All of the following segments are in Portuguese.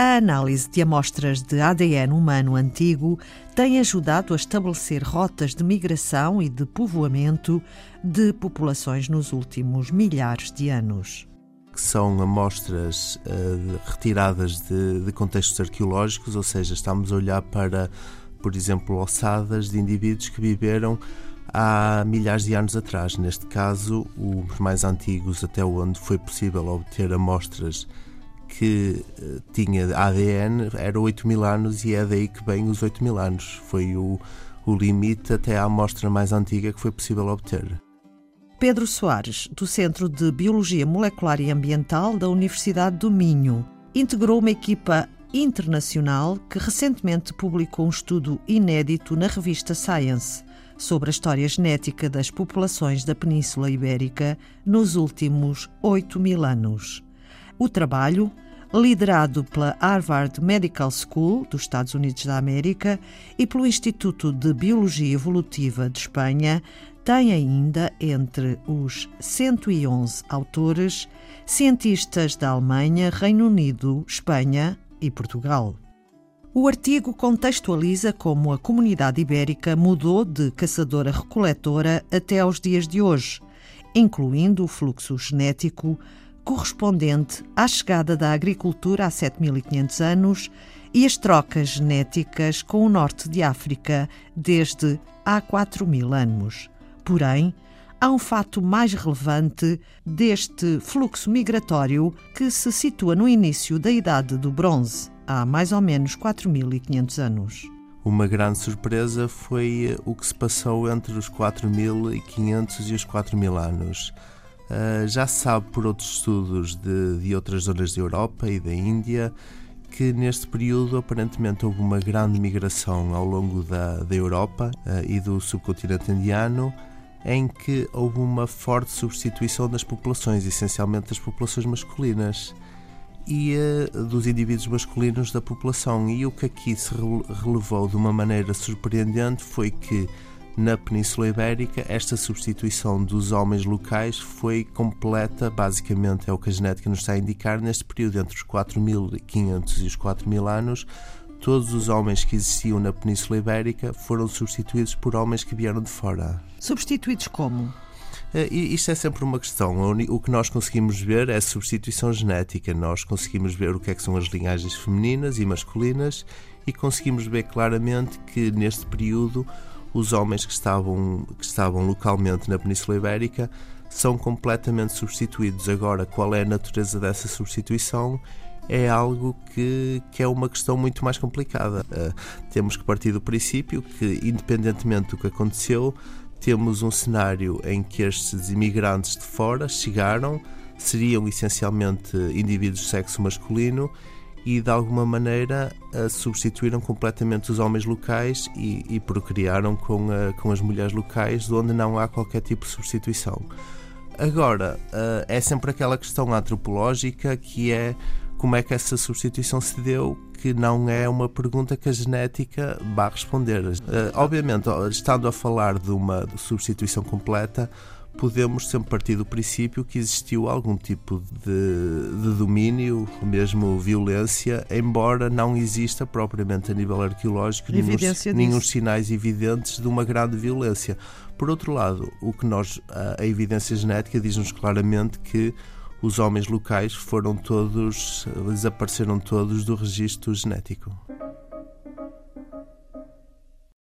A análise de amostras de ADN humano antigo tem ajudado a estabelecer rotas de migração e de povoamento de populações nos últimos milhares de anos. São amostras uh, retiradas de, de contextos arqueológicos, ou seja, estamos a olhar para, por exemplo, ossadas de indivíduos que viveram há milhares de anos atrás. Neste caso, os mais antigos, até onde foi possível obter amostras que uh, tinha ADN era 8 mil anos e é daí que vem os 8 mil anos. Foi o, o limite até à amostra mais antiga que foi possível obter. Pedro Soares, do Centro de Biologia Molecular e Ambiental da Universidade do Minho, integrou uma equipa internacional que recentemente publicou um estudo inédito na revista Science sobre a história genética das populações da Península Ibérica nos últimos 8 mil anos. O trabalho, liderado pela Harvard Medical School dos Estados Unidos da América e pelo Instituto de Biologia Evolutiva de Espanha, tem ainda entre os 111 autores cientistas da Alemanha, Reino Unido, Espanha e Portugal. O artigo contextualiza como a comunidade ibérica mudou de caçadora-recoletora até aos dias de hoje, incluindo o fluxo genético correspondente à chegada da agricultura há 7500 anos e as trocas genéticas com o norte de África desde há 4000 anos. Porém, há um fato mais relevante deste fluxo migratório que se situa no início da Idade do Bronze, há mais ou menos 4500 anos. Uma grande surpresa foi o que se passou entre os 4500 e os 4000 anos. Uh, já sabe por outros estudos de, de outras zonas da Europa e da Índia que neste período aparentemente houve uma grande migração ao longo da, da Europa uh, e do subcontinente indiano em que houve uma forte substituição das populações, essencialmente das populações masculinas e uh, dos indivíduos masculinos da população. E o que aqui se relevou de uma maneira surpreendente foi que na Península Ibérica, esta substituição dos homens locais foi completa, basicamente é o que a genética nos está a indicar, neste período entre os 4.500 e os 4.000 anos, todos os homens que existiam na Península Ibérica foram substituídos por homens que vieram de fora. Substituídos como? Uh, isto é sempre uma questão. O que nós conseguimos ver é substituição genética. Nós conseguimos ver o que, é que são as linhagens femininas e masculinas e conseguimos ver claramente que neste período os homens que estavam, que estavam localmente na Península Ibérica são completamente substituídos. Agora, qual é a natureza dessa substituição? É algo que, que é uma questão muito mais complicada. Uh, temos que partir do princípio que, independentemente do que aconteceu, temos um cenário em que estes imigrantes de fora chegaram, seriam essencialmente indivíduos de sexo masculino e de alguma maneira substituíram completamente os homens locais e, e procriaram com, a, com as mulheres locais, onde não há qualquer tipo de substituição. Agora, é sempre aquela questão antropológica que é como é que essa substituição se deu, que não é uma pergunta que a genética vá responder. obviamente, estando a falar de uma substituição completa, podemos sempre partir do princípio que existiu algum tipo de, de domínio, mesmo violência, embora não exista propriamente a nível arqueológico nenhum, sinais evidentes de uma grande violência. Por outro lado, o que nós a, a evidência genética diz-nos claramente que os homens locais foram todos desapareceram todos do registro genético.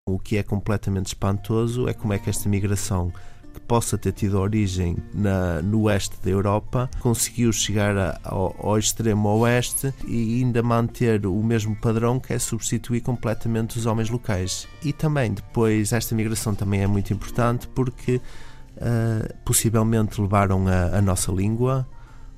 O que é completamente espantoso é como é que esta migração que possa ter tido origem na, no oeste da Europa, conseguiu chegar a, ao, ao, extremo oeste e ainda manter o mesmo padrão que é substituir completamente os homens locais. E também depois esta migração também é muito importante porque uh, possivelmente levaram a, a nossa língua.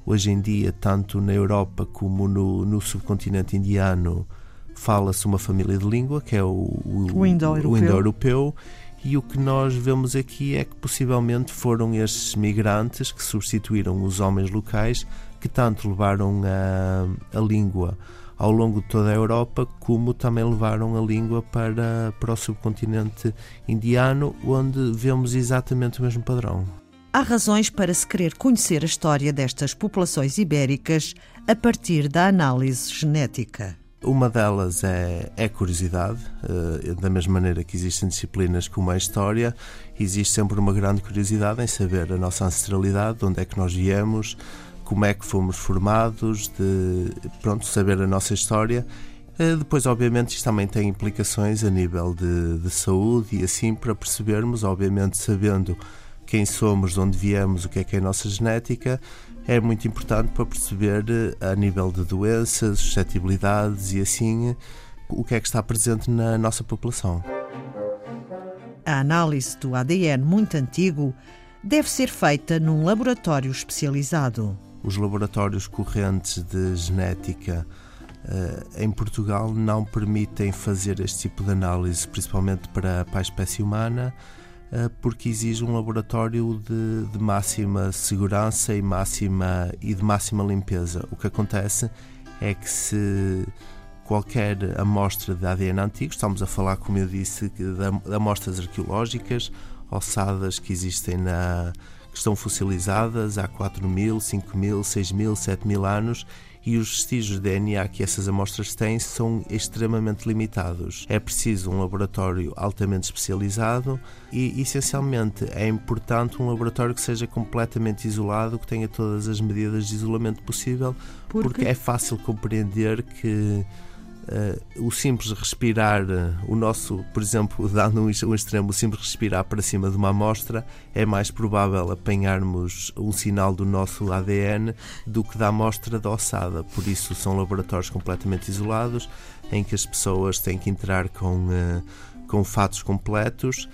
Hoje em dia, tanto na Europa como no, no subcontinente indiano, fala-se uma família de língua que é o, o, o indo-europeu. Indo e o que nós vemos aqui é que possivelmente foram estes migrantes que substituíram os homens locais que tanto levaram a, a língua ao longo de toda a Europa, como também levaram a língua para, para o subcontinente indiano, onde vemos exatamente o mesmo padrão. há razões para se querer conhecer a história destas populações ibéricas a partir da análise genética. Uma delas é, é curiosidade, uh, da mesma maneira que existem disciplinas como a história, existe sempre uma grande curiosidade em saber a nossa ancestralidade, de onde é que nós viemos, como é que fomos formados, de pronto, saber a nossa história. Uh, depois, obviamente, isto também tem implicações a nível de, de saúde e assim para percebermos, obviamente, sabendo quem somos, de onde viemos, o que é que é a nossa genética, é muito importante para perceber eh, a nível de doenças, suscetibilidades e assim o que é que está presente na nossa população. A análise do ADN muito antigo deve ser feita num laboratório especializado. Os laboratórios correntes de genética uh, em Portugal não permitem fazer este tipo de análise, principalmente para, para a espécie humana eh, porque exige um laboratório de, de, máxima segurança e, máxima, e de máxima limpeza. O que acontece é que se qualquer amostra de ADN antigo, estamos a falar, como eu disse, de amostras arqueológicas, ossadas que existem na que estão fossilizadas há 4 mil, 5 mil, 6 mil, 7 mil anos e os vestígios de DNA que essas amostras têm são extremamente limitados. É preciso um laboratório altamente especializado e, essencialmente, é importante um laboratório que seja completamente isolado, que tenha todas as medidas de isolamento possível, porque, porque é fácil compreender que Uh, o simples respirar, uh, o nosso, por exemplo, dando um, extremo, o simples respirar para cima de uma amostra, é mais provável apanharmos um sinal do nosso ADN do que da amostra da ossada. Por isso, são laboratórios completamente isolados, em que as pessoas têm que entrar com, uh, com fatos completos.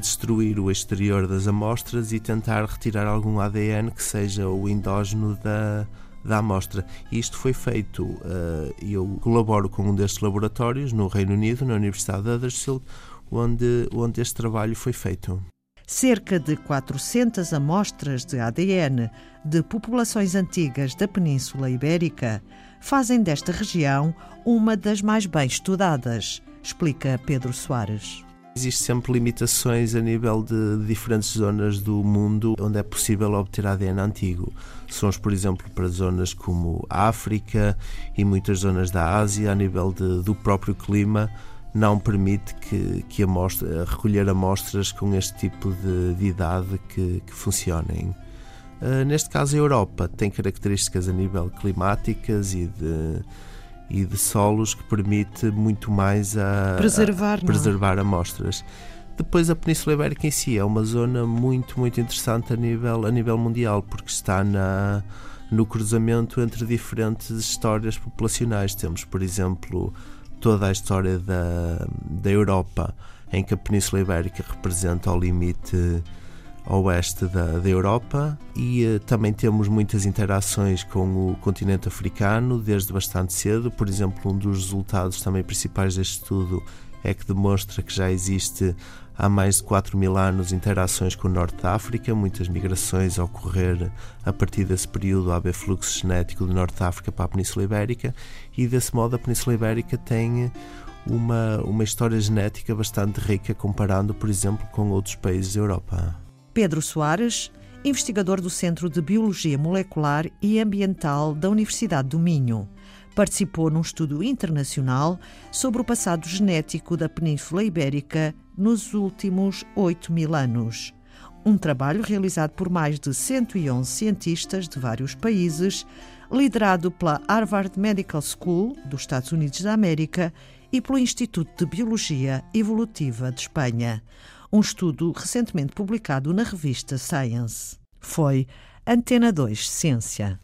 Destruir o exterior das amostras e tentar retirar algum ADN que seja o endógeno da, da amostra. Isto foi feito, uh, eu colaboro com um destes laboratórios no Reino Unido, na Universidade de Huddersfield, onde, onde este trabalho foi feito. Cerca de 400 amostras de ADN de populações antigas da Península Ibérica fazem desta região uma das mais bem estudadas, explica Pedro Soares. Existem sempre limitações a nível de diferentes zonas do mundo onde é possível obter ADN antigo. São, por exemplo, para zonas como a África e muitas zonas da Ásia, a nível de, do próprio clima, não permite que, que amostra, recolher amostras com este tipo de, de idade que, que funcionem. Uh, neste caso, a Europa tem características a nível climáticas e de e de solos que permite muito mais a preservar, a, é? preservar amostras. Depois a Península Ibérica em si é uma zona muito, muito interessante a nível, a nível mundial, porque está na, no cruzamento entre diferentes histórias populacionais. Temos, por exemplo, toda a história da, da Europa, em que a Península Ibérica representa o limite oeste da, da Europa e uh, também temos muitas interações com o continente africano desde bastante cedo. Por exemplo, um dos resultados também principais deste estudo é que demonstra que já existe há mais de 4 mil anos interações com o norte da África, muitas migrações a ocorrer a partir desse período, haver fluxo genético do norte da África para a Península Ibérica e desse modo a Península Ibérica tem uma, uma história genética bastante rica comparando, por exemplo, com outros países da Europa. Pedro Soares, investigador do Centro de Biologia Molecular e Ambiental da Universidade do Minho. Participou num estudo internacional sobre o passado genético da Península Ibérica nos últimos 8 mil anos. Um trabalho realizado por mais de 111 cientistas de vários países, liderado pela Harvard Medical School dos Estados Unidos da América e pelo Instituto de Biologia Evolutiva de Espanha um estudo recentemente publicado na revista Science. Foi Antena 2 Ciência.